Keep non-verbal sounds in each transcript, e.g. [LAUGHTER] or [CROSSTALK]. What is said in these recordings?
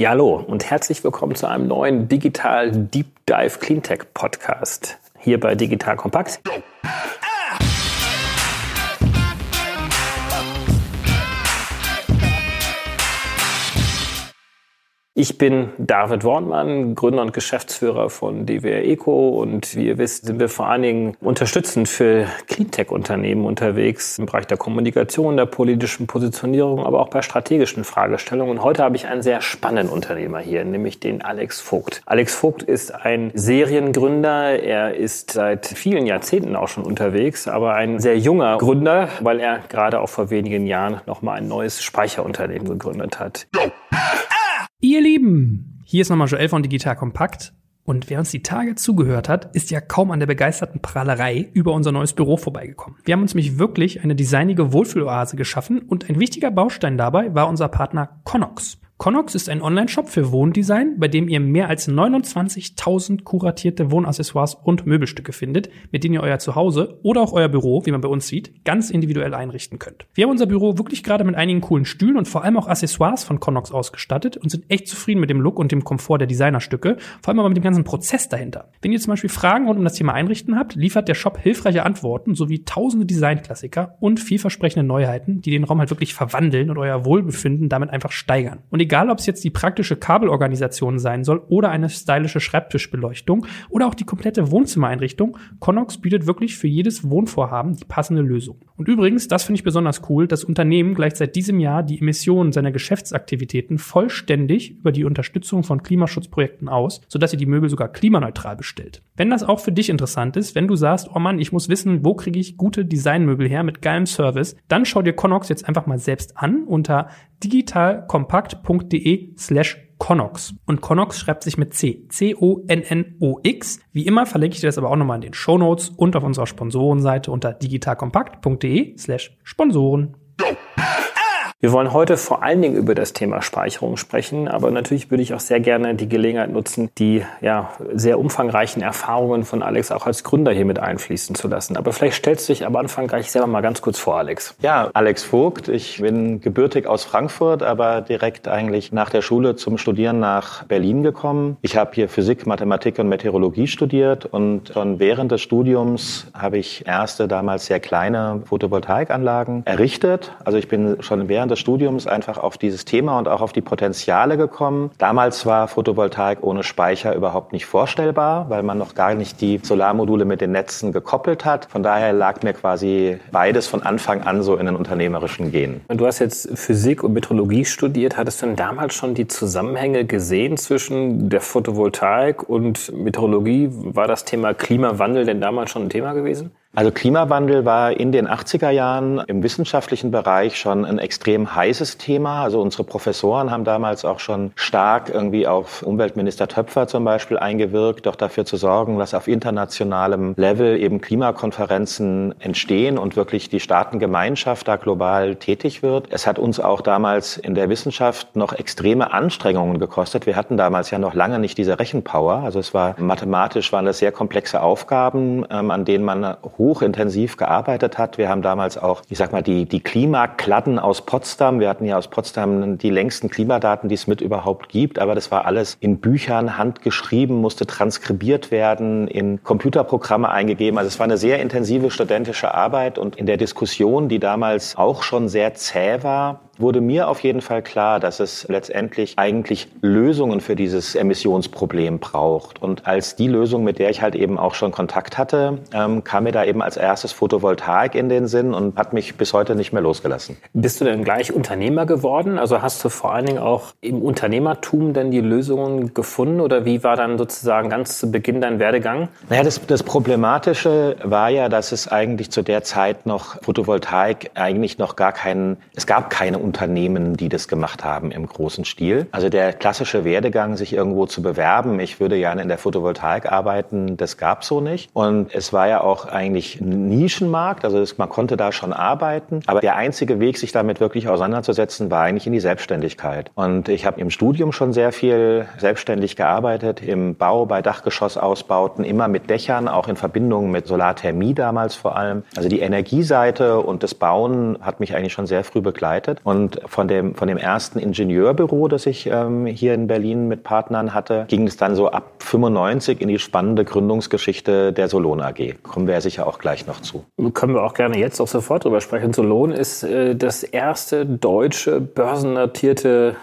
Ja, hallo und herzlich willkommen zu einem neuen Digital Deep Dive Cleantech Podcast hier bei Digital Kompakt. Ich bin David Wortmann, Gründer und Geschäftsführer von DWR Eco und wie ihr wisst, sind wir vor allen Dingen unterstützend für Cleantech-Unternehmen unterwegs im Bereich der Kommunikation, der politischen Positionierung, aber auch bei strategischen Fragestellungen. Und heute habe ich einen sehr spannenden Unternehmer hier, nämlich den Alex Vogt. Alex Vogt ist ein Seriengründer. Er ist seit vielen Jahrzehnten auch schon unterwegs, aber ein sehr junger Gründer, weil er gerade auch vor wenigen Jahren nochmal ein neues Speicherunternehmen gegründet hat. Ihr Lieben, hier ist nochmal Joel von Digital Kompakt. Und wer uns die Tage zugehört hat, ist ja kaum an der begeisterten Prahlerei über unser neues Büro vorbeigekommen. Wir haben uns nämlich wirklich eine designige Wohlfühloase geschaffen und ein wichtiger Baustein dabei war unser Partner Connox. Connox ist ein Online-Shop für Wohndesign, bei dem ihr mehr als 29.000 kuratierte Wohnaccessoires und Möbelstücke findet, mit denen ihr euer Zuhause oder auch euer Büro, wie man bei uns sieht, ganz individuell einrichten könnt. Wir haben unser Büro wirklich gerade mit einigen coolen Stühlen und vor allem auch Accessoires von Connox ausgestattet und sind echt zufrieden mit dem Look und dem Komfort der Designerstücke, vor allem aber mit dem ganzen Prozess dahinter. Wenn ihr zum Beispiel Fragen rund um das Thema Einrichten habt, liefert der Shop hilfreiche Antworten sowie tausende Designklassiker und vielversprechende Neuheiten, die den Raum halt wirklich verwandeln und euer Wohlbefinden damit einfach steigern. Und egal ob es jetzt die praktische Kabelorganisation sein soll oder eine stylische Schreibtischbeleuchtung oder auch die komplette Wohnzimmereinrichtung, Connox bietet wirklich für jedes Wohnvorhaben die passende Lösung. Und übrigens, das finde ich besonders cool, das Unternehmen gleicht seit diesem Jahr die Emissionen seiner Geschäftsaktivitäten vollständig über die Unterstützung von Klimaschutzprojekten aus, sodass sie die Möbel sogar klimaneutral bestellt. Wenn das auch für dich interessant ist, wenn du sagst, oh Mann, ich muss wissen, wo kriege ich gute Designmöbel her mit geilem Service, dann schau dir Connox jetzt einfach mal selbst an unter digitalkompakt.de slash Connox. Und Connox schreibt sich mit C. C-O-N-N-O-X. Wie immer verlinke ich dir das aber auch nochmal in den Show Notes und auf unserer Sponsorenseite unter digitalkompakt.de slash Sponsoren. Wir wollen heute vor allen Dingen über das Thema Speicherung sprechen, aber natürlich würde ich auch sehr gerne die Gelegenheit nutzen, die ja sehr umfangreichen Erfahrungen von Alex auch als Gründer hier mit einfließen zu lassen. Aber vielleicht stellst du dich am Anfang gleich selber mal ganz kurz vor, Alex. Ja, Alex Vogt. Ich bin gebürtig aus Frankfurt, aber direkt eigentlich nach der Schule zum Studieren nach Berlin gekommen. Ich habe hier Physik, Mathematik und Meteorologie studiert und schon während des Studiums habe ich erste damals sehr kleine Photovoltaikanlagen errichtet. Also ich bin schon während des Studiums einfach auf dieses Thema und auch auf die Potenziale gekommen. Damals war Photovoltaik ohne Speicher überhaupt nicht vorstellbar, weil man noch gar nicht die Solarmodule mit den Netzen gekoppelt hat. Von daher lag mir quasi beides von Anfang an so in den unternehmerischen Genen. Du hast jetzt Physik und Metrologie studiert. Hattest du denn damals schon die Zusammenhänge gesehen zwischen der Photovoltaik und Meteorologie? War das Thema Klimawandel denn damals schon ein Thema gewesen? Also Klimawandel war in den 80er Jahren im wissenschaftlichen Bereich schon ein extrem heißes Thema. Also unsere Professoren haben damals auch schon stark irgendwie auf Umweltminister Töpfer zum Beispiel eingewirkt, doch dafür zu sorgen, dass auf internationalem Level eben Klimakonferenzen entstehen und wirklich die Staatengemeinschaft da global tätig wird. Es hat uns auch damals in der Wissenschaft noch extreme Anstrengungen gekostet. Wir hatten damals ja noch lange nicht diese Rechenpower. Also es war mathematisch waren das sehr komplexe Aufgaben, ähm, an denen man hochintensiv gearbeitet hat. Wir haben damals auch, ich sag mal, die, die Klimakladden aus Potsdam. Wir hatten ja aus Potsdam die längsten Klimadaten, die es mit überhaupt gibt. Aber das war alles in Büchern handgeschrieben, musste transkribiert werden, in Computerprogramme eingegeben. Also es war eine sehr intensive studentische Arbeit und in der Diskussion, die damals auch schon sehr zäh war, wurde mir auf jeden Fall klar, dass es letztendlich eigentlich Lösungen für dieses Emissionsproblem braucht. Und als die Lösung, mit der ich halt eben auch schon Kontakt hatte, ähm, kam mir da eben als erstes Photovoltaik in den Sinn und hat mich bis heute nicht mehr losgelassen. Bist du denn gleich Unternehmer geworden? Also hast du vor allen Dingen auch im Unternehmertum denn die Lösungen gefunden oder wie war dann sozusagen ganz zu Beginn dein Werdegang? Naja, das, das Problematische war ja, dass es eigentlich zu der Zeit noch Photovoltaik eigentlich noch gar keinen, es gab keine Unternehmen, die das gemacht haben im großen Stil. Also der klassische Werdegang, sich irgendwo zu bewerben, ich würde gerne in der Photovoltaik arbeiten, das gab so nicht. Und es war ja auch eigentlich ein Nischenmarkt, also man konnte da schon arbeiten. Aber der einzige Weg, sich damit wirklich auseinanderzusetzen, war eigentlich in die Selbstständigkeit. Und ich habe im Studium schon sehr viel selbstständig gearbeitet, im Bau, bei Dachgeschossausbauten, immer mit Dächern, auch in Verbindung mit Solarthermie damals vor allem. Also die Energieseite und das Bauen hat mich eigentlich schon sehr früh begleitet. Und Und von dem, von dem ersten Ingenieurbüro, das ich ähm, hier in Berlin mit Partnern hatte, ging es dann so ab 95 in die spannende Gründungsgeschichte der Solon AG. Kommen wir ja sicher auch gleich noch zu. Können wir auch gerne jetzt auch sofort drüber sprechen. Solon ist äh, das erste deutsche börsennotierte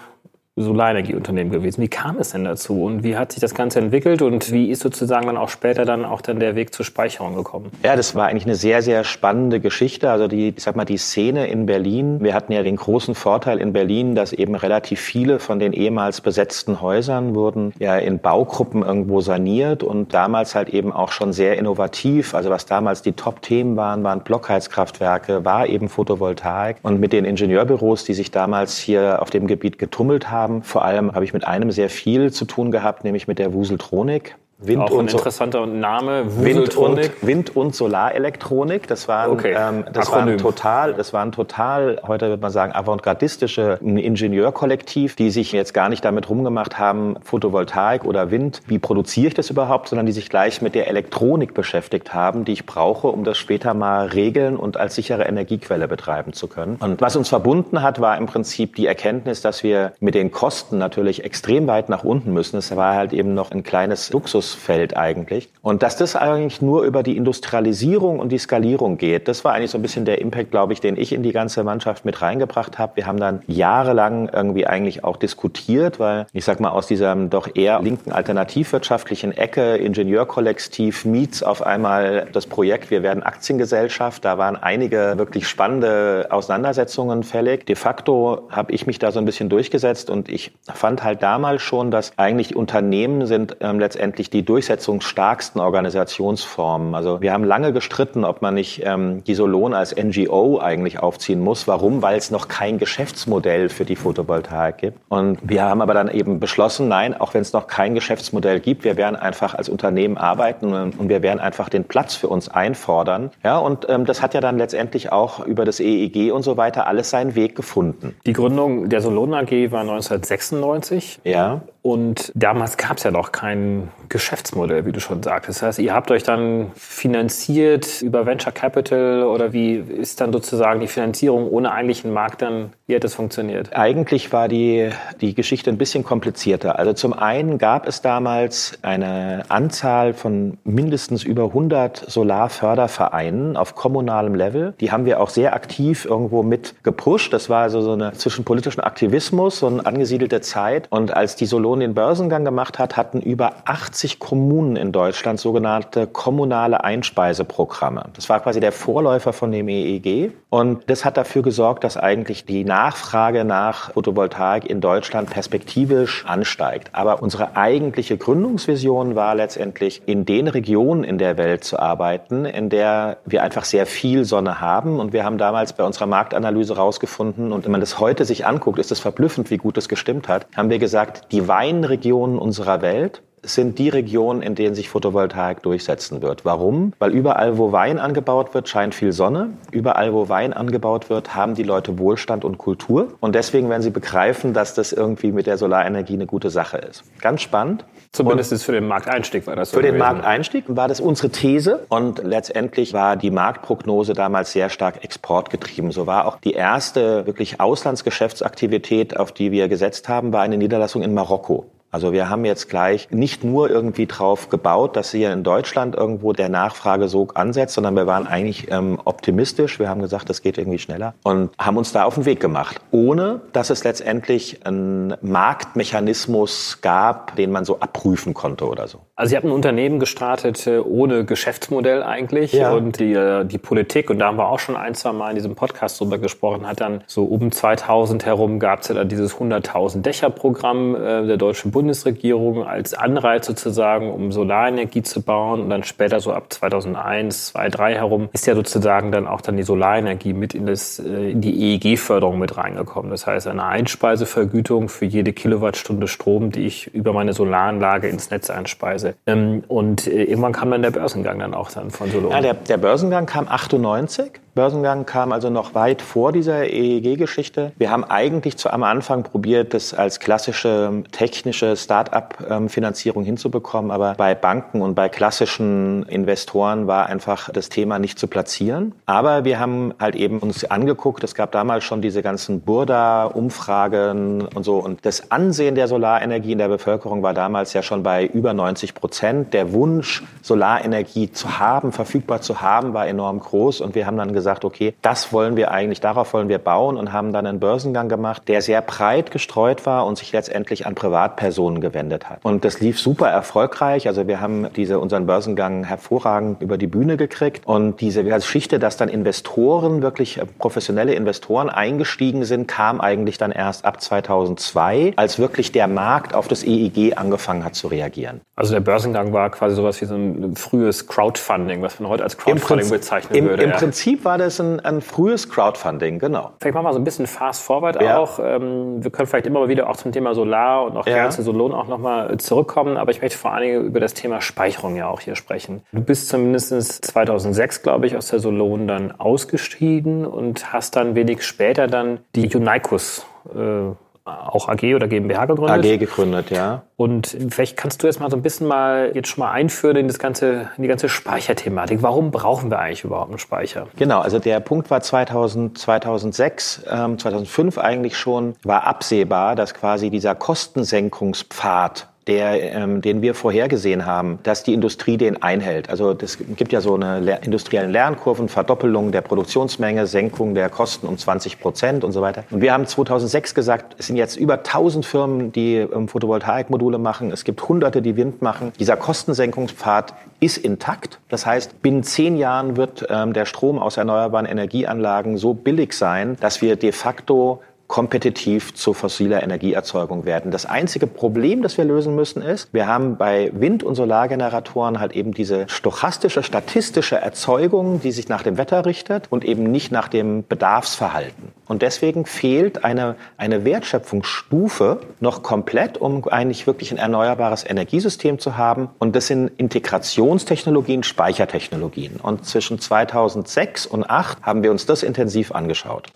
Solarenergieunternehmen gewesen. Wie kam es denn dazu und wie hat sich das Ganze entwickelt und wie ist sozusagen dann auch später dann auch dann der Weg zur Speicherung gekommen? Ja, das war eigentlich eine sehr, sehr spannende Geschichte. Also die, ich sag mal, die Szene in Berlin. Wir hatten ja den großen Vorteil in Berlin, dass eben relativ viele von den ehemals besetzten Häusern wurden ja in Baugruppen irgendwo saniert und damals halt eben auch schon sehr innovativ. Also was damals die Top-Themen waren, waren Blockheizkraftwerke, war eben Photovoltaik und mit den Ingenieurbüros, die sich damals hier auf dem Gebiet getummelt haben, haben. Vor allem habe ich mit einem sehr viel zu tun gehabt, nämlich mit der Wuseltronik. Wind auch ein und interessanter Name, Wind und, Wind und Solarelektronik. Das waren, okay. ähm, das waren total, das waren total, heute würde man sagen, avantgardistische Ingenieurkollektiv, die sich jetzt gar nicht damit rumgemacht haben, Photovoltaik oder Wind, wie produziere ich das überhaupt, sondern die sich gleich mit der Elektronik beschäftigt haben, die ich brauche, um das später mal regeln und als sichere Energiequelle betreiben zu können. Und was uns verbunden hat, war im Prinzip die Erkenntnis, dass wir mit den Kosten natürlich extrem weit nach unten müssen. Es war halt eben noch ein kleines Luxus Fokusfeld eigentlich. Und dass das eigentlich nur über die Industrialisierung und die Skalierung geht, das war eigentlich so ein bisschen der Impact, glaube ich, den ich in die ganze Mannschaft mit reingebracht habe. Wir haben dann jahrelang irgendwie eigentlich auch diskutiert, weil ich sag mal aus dieser doch eher linken alternativwirtschaftlichen Ecke, Ingenieurkollektiv, meets auf einmal das Projekt, wir werden Aktiengesellschaft. Da waren einige wirklich spannende Auseinandersetzungen fällig. De facto habe ich mich da so ein bisschen durchgesetzt und ich fand halt damals schon, dass eigentlich Unternehmen sind ähm, letztendlich die die durchsetzungsstarksten Organisationsformen. Also wir haben lange gestritten, ob man nicht ähm, die Solon als NGO eigentlich aufziehen muss. Warum? Weil es noch kein Geschäftsmodell für die Photovoltaik gibt. Und wir haben aber dann eben beschlossen, nein, auch wenn es noch kein Geschäftsmodell gibt, wir werden einfach als Unternehmen arbeiten und wir werden einfach den Platz für uns einfordern. Ja, und ähm, das hat ja dann letztendlich auch über das EEG und so weiter alles seinen Weg gefunden. Die Gründung der Solon AG war 1996. Ja. Und damals gab es ja noch kein Geschäftsmodell, wie du schon sagtest. Das heißt, ihr habt euch dann finanziert über Venture Capital oder wie ist dann sozusagen die Finanzierung ohne eigentlichen Markt dann, wie hat das funktioniert? Eigentlich war die, die Geschichte ein bisschen komplizierter. Also zum einen gab es damals eine Anzahl von mindestens über 100 Solarfördervereinen auf kommunalem Level. Die haben wir auch sehr aktiv irgendwo mit gepusht. Das war also so eine zwischen politischen Aktivismus, eine angesiedelte Zeit. Und als die Solon den Börsengang gemacht hat, hatten über 80 Kommunen in Deutschland sogenannte kommunale Einspeiseprogramme. Das war quasi der Vorläufer von dem EEG. Und das hat dafür gesorgt, dass eigentlich die Nachfrage nach Photovoltaik in Deutschland perspektivisch ansteigt. Aber unsere eigentliche Gründungsvision war letztendlich, in den Regionen in der Welt zu arbeiten, in der wir einfach sehr viel Sonne haben. Und wir haben damals bei unserer Marktanalyse rausgefunden, und wenn man das heute sich anguckt, ist es verblüffend, wie gut das gestimmt hat, haben wir gesagt, die Weinregionen unserer Welt sind die Regionen, in denen sich Photovoltaik durchsetzen wird. Warum? Weil überall, wo Wein angebaut wird, scheint viel Sonne. Überall, wo Wein angebaut wird, haben die Leute Wohlstand und Kultur. Und deswegen werden sie begreifen, dass das irgendwie mit der Solarenergie eine gute Sache ist. Ganz spannend. Zumindest und für den Markteinstieg war das so. Für gewesen. den Markteinstieg war das unsere These. Und letztendlich war die Marktprognose damals sehr stark exportgetrieben. So war auch die erste wirklich Auslandsgeschäftsaktivität, auf die wir gesetzt haben, war eine Niederlassung in Marokko. Also wir haben jetzt gleich nicht nur irgendwie drauf gebaut, dass hier in Deutschland irgendwo der Nachfragesog ansetzt, sondern wir waren eigentlich ähm, optimistisch. Wir haben gesagt, das geht irgendwie schneller und haben uns da auf den Weg gemacht, ohne dass es letztendlich einen Marktmechanismus gab, den man so abprüfen konnte oder so. Also Sie haben ein Unternehmen gestartet äh, ohne Geschäftsmodell eigentlich ja. und die, äh, die Politik, und da haben wir auch schon ein, zwei Mal in diesem Podcast drüber gesprochen, hat dann so um 2000 herum gab es ja dann dieses 100.000 Dächer Programm äh, der Deutschen Bundesregierung als Anreiz sozusagen, um Solarenergie zu bauen. Und dann später so ab 2001, 2003 herum ist ja sozusagen dann auch dann die Solarenergie mit in, das, in die EEG-Förderung mit reingekommen. Das heißt, eine Einspeisevergütung für jede Kilowattstunde Strom, die ich über meine Solaranlage ins Netz einspeise. Ähm, und äh, irgendwann kam dann der Börsengang dann auch dann von Solar. Ja, der, der Börsengang kam 98 Börsengang kam also noch weit vor dieser EEG-Geschichte. Wir haben eigentlich zu, am Anfang probiert, das als klassische technische Start-up-Finanzierung hinzubekommen, aber bei Banken und bei klassischen Investoren war einfach das Thema nicht zu platzieren. Aber wir haben halt eben uns angeguckt, es gab damals schon diese ganzen Burda-Umfragen und so und das Ansehen der Solarenergie in der Bevölkerung war damals ja schon bei über 90 Prozent. Der Wunsch, Solarenergie zu haben, verfügbar zu haben, war enorm groß und wir haben dann gesagt, okay, das wollen wir eigentlich, darauf wollen wir bauen und haben dann einen Börsengang gemacht, der sehr breit gestreut war und sich letztendlich an Privatpersonen gewendet hat. Und das lief super erfolgreich. Also wir haben diese, unseren Börsengang hervorragend über die Bühne gekriegt und diese Geschichte, dass dann Investoren, wirklich professionelle Investoren eingestiegen sind, kam eigentlich dann erst ab 2002, als wirklich der Markt auf das EEG angefangen hat zu reagieren. Also der Börsengang war quasi sowas wie so ein frühes Crowdfunding, was man heute als Crowdfunding Im bezeichnen im, würde. Im ja. Prinzip war das ein, ein, frühes Crowdfunding, genau. Vielleicht machen wir so ein bisschen fast forward ja. auch. Ähm, wir können vielleicht immer wieder auch zum Thema Solar und auch ja. Kerze Solon auch nochmal zurückkommen, aber ich möchte vor allen Dingen über das Thema Speicherung ja auch hier sprechen. Du bist zumindest 2006, glaube ich, aus der Solon dann ausgestiegen und hast dann wenig später dann die Unicus äh, auch AG oder GmbH gegründet. AG gegründet, ja. Und vielleicht kannst du jetzt mal so ein bisschen mal jetzt schon mal einführen in das ganze, in die ganze Speicherthematik. Warum brauchen wir eigentlich überhaupt einen Speicher? Genau, also der Punkt war 2000, 2006, ähm, 2005 eigentlich schon, war absehbar, dass quasi dieser Kostensenkungspfad der, ähm, den wir vorhergesehen haben, dass die Industrie den einhält. Also das gibt ja so eine le industriellen Lernkurven, Verdoppelung der Produktionsmenge, Senkung der Kosten um 20 Prozent und so weiter. Und wir haben 2006 gesagt, es sind jetzt über 1000 Firmen, die ähm, Photovoltaikmodule machen. Es gibt Hunderte, die Wind machen. Dieser Kostensenkungspfad ist intakt. Das heißt, binnen zehn Jahren wird ähm, der Strom aus erneuerbaren Energieanlagen so billig sein, dass wir de facto kompetitiv zu fossiler Energieerzeugung werden. Das einzige Problem, das wir lösen müssen, ist, wir haben bei Wind- und Solargeneratoren halt eben diese stochastische, statistische Erzeugung, die sich nach dem Wetter richtet und eben nicht nach dem Bedarfsverhalten. Und deswegen fehlt eine, eine Wertschöpfungsstufe noch komplett, um eigentlich wirklich ein erneuerbares Energiesystem zu haben. Und das sind Integrationstechnologien, Speichertechnologien. Und zwischen 2006 und 2008 haben wir uns das intensiv angeschaut.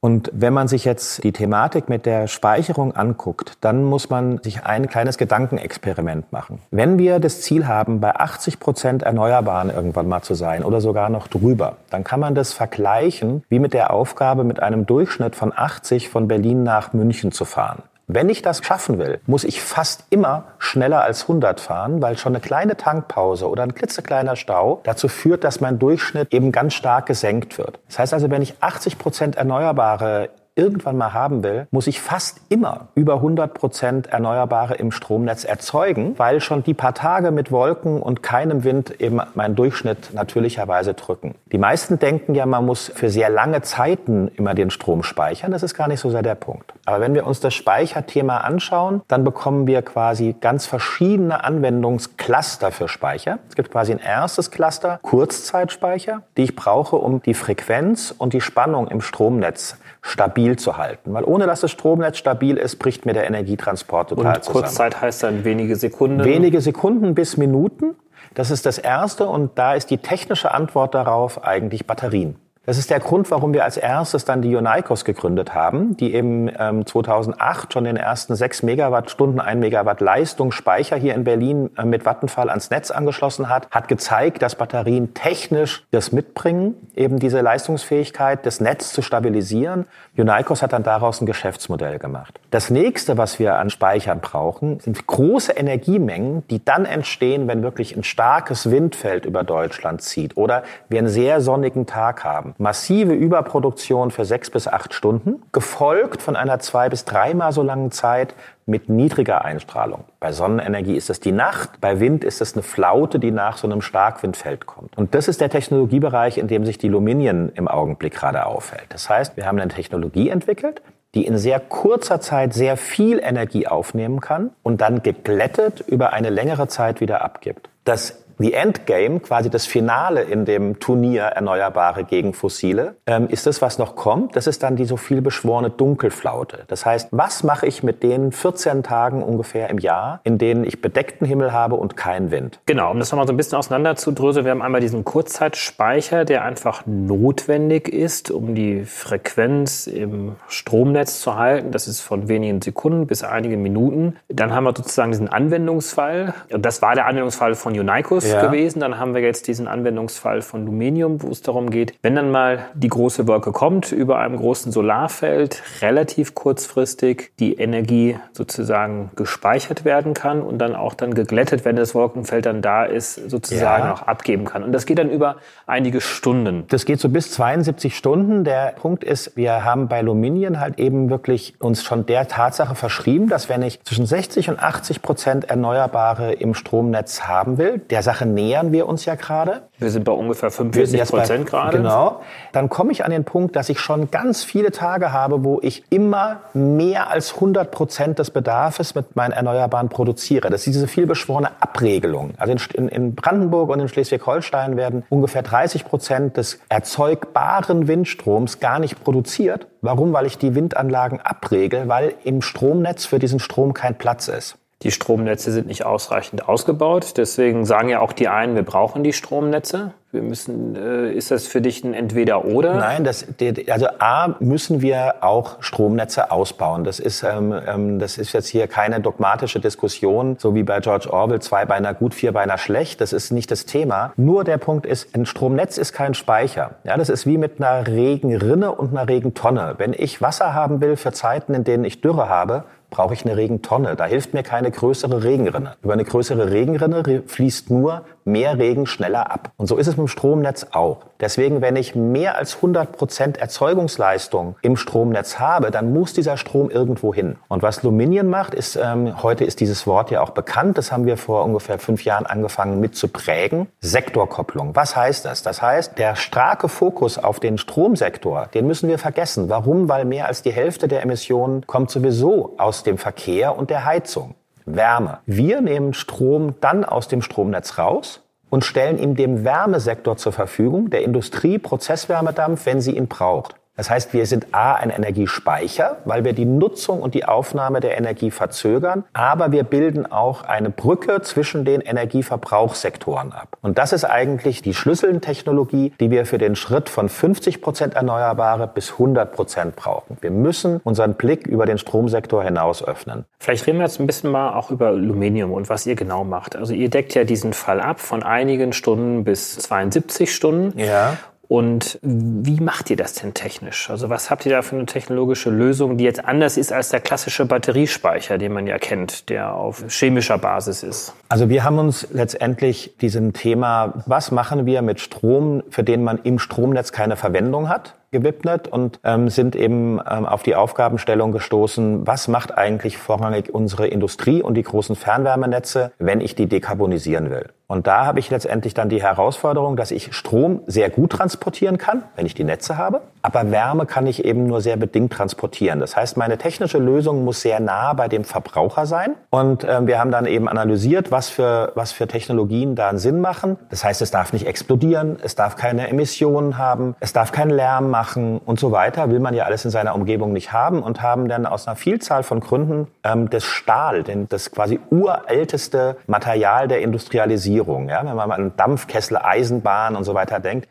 Und wenn man sich jetzt die Thematik mit der Speicherung anguckt, dann muss man sich ein kleines Gedankenexperiment machen. Wenn wir das Ziel haben, bei 80 Prozent Erneuerbaren irgendwann mal zu sein oder sogar noch drüber, dann kann man das vergleichen wie mit der Aufgabe, mit einem Durchschnitt von 80 von Berlin nach München zu fahren. Wenn ich das schaffen will, muss ich fast immer schneller als 100 fahren, weil schon eine kleine Tankpause oder ein klitzekleiner Stau dazu führt, dass mein Durchschnitt eben ganz stark gesenkt wird. Das heißt also, wenn ich 80 Prozent Erneuerbare irgendwann mal haben will, muss ich fast immer über 100 Prozent Erneuerbare im Stromnetz erzeugen, weil schon die paar Tage mit Wolken und keinem Wind eben meinen Durchschnitt natürlicherweise drücken. Die meisten denken ja, man muss für sehr lange Zeiten immer den Strom speichern. Das ist gar nicht so sehr der Punkt. Aber wenn wir uns das Speicherthema anschauen, dann bekommen wir quasi ganz verschiedene Anwendungscluster für Speicher. Es gibt quasi ein erstes Cluster, Kurzzeitspeicher, die ich brauche, um die Frequenz und die Spannung im Stromnetz stabil zu halten. Weil ohne dass das Stromnetz stabil ist, bricht mir der Energietransport total und zusammen. Kurzzeit heißt dann wenige Sekunden? Wenige Sekunden bis Minuten. Das ist das Erste und da ist die technische Antwort darauf eigentlich Batterien. Das ist der Grund, warum wir als erstes dann die Unicos gegründet haben, die eben ähm, 2008 schon den ersten 6 Megawattstunden, 1 Megawatt Leistungsspeicher hier in Berlin äh, mit Vattenfall ans Netz angeschlossen hat, hat gezeigt, dass Batterien technisch das mitbringen, eben diese Leistungsfähigkeit, das Netz zu stabilisieren. Unicos hat dann daraus ein Geschäftsmodell gemacht. Das nächste, was wir an Speichern brauchen, sind große Energiemengen, die dann entstehen, wenn wirklich ein starkes Windfeld über Deutschland zieht oder wir einen sehr sonnigen Tag haben massive Überproduktion für sechs bis acht Stunden, gefolgt von einer zwei bis dreimal so langen Zeit mit niedriger Einstrahlung. Bei Sonnenenergie ist es die Nacht, bei Wind ist es eine Flaute, die nach so einem Starkwindfeld kommt. Und das ist der Technologiebereich, in dem sich die Luminien im Augenblick gerade aufhält. Das heißt, wir haben eine Technologie entwickelt, die in sehr kurzer Zeit sehr viel Energie aufnehmen kann und dann geglättet über eine längere Zeit wieder abgibt. Das the Endgame, quasi das Finale in dem Turnier Erneuerbare gegen Fossile, ähm, ist das, was noch kommt. Das ist dann die so viel beschworene Dunkelflaute. Das heißt, was mache ich mit den 14 Tagen ungefähr im Jahr, in denen ich bedeckten Himmel habe und keinen Wind? Genau, um das nochmal so ein bisschen auseinanderzudröseln. Wir haben einmal diesen Kurzzeitspeicher, der einfach notwendig ist, um die Frequenz im Stromnetz zu halten. Das ist von wenigen Sekunden bis einige Minuten. Dann haben wir sozusagen diesen Anwendungsfall. Das war der Anwendungsfall von Unicus ja. gewesen. Dann haben wir jetzt diesen Anwendungsfall von Luminium, wo es darum geht, wenn dann mal die große Wolke kommt über einem großen Solarfeld, relativ kurzfristig die Energie sozusagen gespeichert werden kann und dann auch dann geglättet, wenn das Wolkenfeld dann da ist, sozusagen ja. auch abgeben kann. Und das geht dann über einige Stunden. Das geht so bis 72 Stunden. Der Punkt ist, wir haben bei Luminien halt eben wirklich uns schon der Tatsache verschrieben, dass wenn ich zwischen 60 und 80 Prozent Erneuerbare im Stromnetz haben will, der Sache nähern wir uns ja gerade. Wir sind bei ungefähr 45 Prozent gerade. Genau. Dann komme ich an den Punkt, dass ich schon ganz viele Tage habe, wo ich immer mehr als 100 Prozent des Bedarfs mit meinen Erneuerbaren produziere. Das ist diese vielbeschworene Abregelung. Also in, in Brandenburg und in Schleswig-Holstein werden ungefähr 30 Prozent des erzeugbaren Windstroms gar nicht produziert. Warum? Weil ich die Windanlagen abregel, weil im Stromnetz für diesen Strom kein Platz ist. Die Stromnetze sind nicht ausreichend ausgebaut. Deswegen sagen ja auch die einen, wir brauchen die Stromnetze. Wir müssen, äh, ist das für dich ein Entweder-Oder? Nein, das, also A, müssen wir auch Stromnetze ausbauen. Das ist, ähm, ähm, das ist jetzt hier keine dogmatische Diskussion, so wie bei George Orwell, zwei Beiner gut, vier Beiner schlecht. Das ist nicht das Thema. Nur der Punkt ist, ein Stromnetz ist kein Speicher. Ja, das ist wie mit einer Regenrinne und einer Regentonne. Wenn ich Wasser haben will für Zeiten, in denen ich Dürre habe, brauche ich eine Regentonne. Da hilft mir keine größere Regenrinne. Über eine größere Regenrinne fließt nur mehr Regen schneller ab. Und so ist es mit dem Stromnetz auch. Deswegen, wenn ich mehr als 100 Prozent Erzeugungsleistung im Stromnetz habe, dann muss dieser Strom irgendwo hin. Und was Luminion macht, ist, ähm, heute ist dieses Wort ja auch bekannt, das haben wir vor ungefähr fünf Jahren angefangen mit zu prägen, Sektorkopplung. Was heißt das? Das heißt, der starke Fokus auf den Stromsektor, den müssen wir vergessen. Warum? Weil mehr als die Hälfte der Emissionen kommt sowieso aus dem Verkehr und der Heizung. Wärme. Wir nehmen Strom dann aus dem Stromnetz raus und stellen ihm dem Wärmesektor zur Verfügung, der Industrie Prozesswärmedampf, wenn sie ihn braucht. Das heißt, wir sind A, ein Energiespeicher, weil wir die Nutzung und die Aufnahme der Energie verzögern, aber wir bilden auch eine Brücke zwischen den Energieverbrauchssektoren ab. Und das ist eigentlich die Schlüsseltechnologie, die wir für den Schritt von 50 Prozent Erneuerbare bis 100 Prozent brauchen. Wir müssen unseren Blick über den Stromsektor hinaus öffnen. Vielleicht reden wir jetzt ein bisschen mal auch über Aluminium und was ihr genau macht. Also ihr deckt ja diesen Fall ab von einigen Stunden bis 72 Stunden. Ja. Und wie macht ihr das denn technisch? Also was habt ihr da für eine technologische Lösung, die jetzt anders ist als der klassische Batteriespeicher, den man ja kennt, der auf chemischer Basis ist? Also wir haben uns letztendlich diesem Thema, was machen wir mit Strom, für den man im Stromnetz keine Verwendung hat, gewidmet und ähm, sind eben ähm, auf die Aufgabenstellung gestoßen, was macht eigentlich vorrangig unsere Industrie und die großen Fernwärmenetze, wenn ich die dekarbonisieren will. Und da habe ich letztendlich dann die Herausforderung, dass ich Strom sehr gut transportieren kann, wenn ich die Netze habe, aber Wärme kann ich eben nur sehr bedingt transportieren. Das heißt, meine technische Lösung muss sehr nah bei dem Verbraucher sein. Und äh, wir haben dann eben analysiert, was für, was für Technologien da einen Sinn machen. Das heißt, es darf nicht explodieren, es darf keine Emissionen haben, es darf keinen Lärm machen und so weiter. Will man ja alles in seiner Umgebung nicht haben und haben dann aus einer Vielzahl von Gründen ähm, das Stahl, denn das quasi urälteste Material der Industrialisierung, ja, wenn man an Dampfkessel, Eisenbahn und so weiter denkt,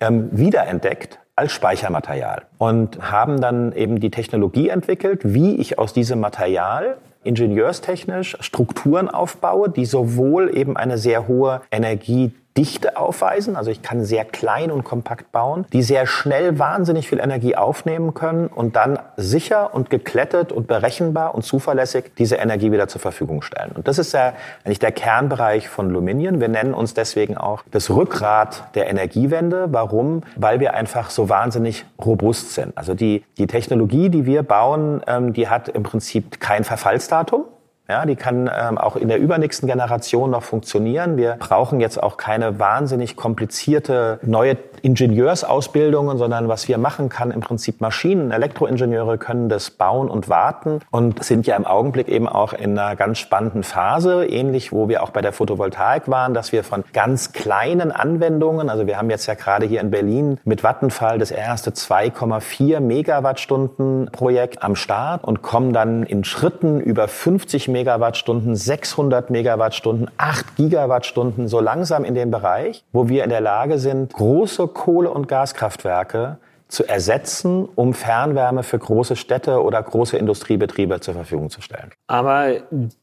ähm, wiederentdeckt als Speichermaterial und haben dann eben die Technologie entwickelt, wie ich aus diesem Material ingenieurstechnisch Strukturen aufbaue, die sowohl eben eine sehr hohe Energie Dichte aufweisen, also ich kann sehr klein und kompakt bauen, die sehr schnell wahnsinnig viel Energie aufnehmen können und dann sicher und geklettet und berechenbar und zuverlässig diese Energie wieder zur Verfügung stellen. Und das ist ja eigentlich der Kernbereich von Luminion. Wir nennen uns deswegen auch das Rückgrat der Energiewende. Warum? Weil wir einfach so wahnsinnig robust sind. Also die, die Technologie, die wir bauen, ähm, die hat im Prinzip kein Verfallsdatum. Ja, die kann ähm, auch in der übernächsten Generation noch funktionieren. Wir brauchen jetzt auch keine wahnsinnig komplizierte neue Ingenieursausbildungen, sondern was wir machen kann, im Prinzip Maschinen, Elektroingenieure können das bauen und warten und sind ja im Augenblick eben auch in einer ganz spannenden Phase, ähnlich wo wir auch bei der Photovoltaik waren, dass wir von ganz kleinen Anwendungen, also wir haben jetzt ja gerade hier in Berlin mit Vattenfall das erste 2,4 Megawattstunden Projekt am Start und kommen dann in Schritten über 50 Megawattstunden, 600 Megawattstunden, 8 Gigawattstunden, so langsam in dem Bereich, wo wir in der Lage sind, große Kohle- und Gaskraftwerke zu ersetzen, um Fernwärme für große Städte oder große Industriebetriebe zur Verfügung zu stellen. Aber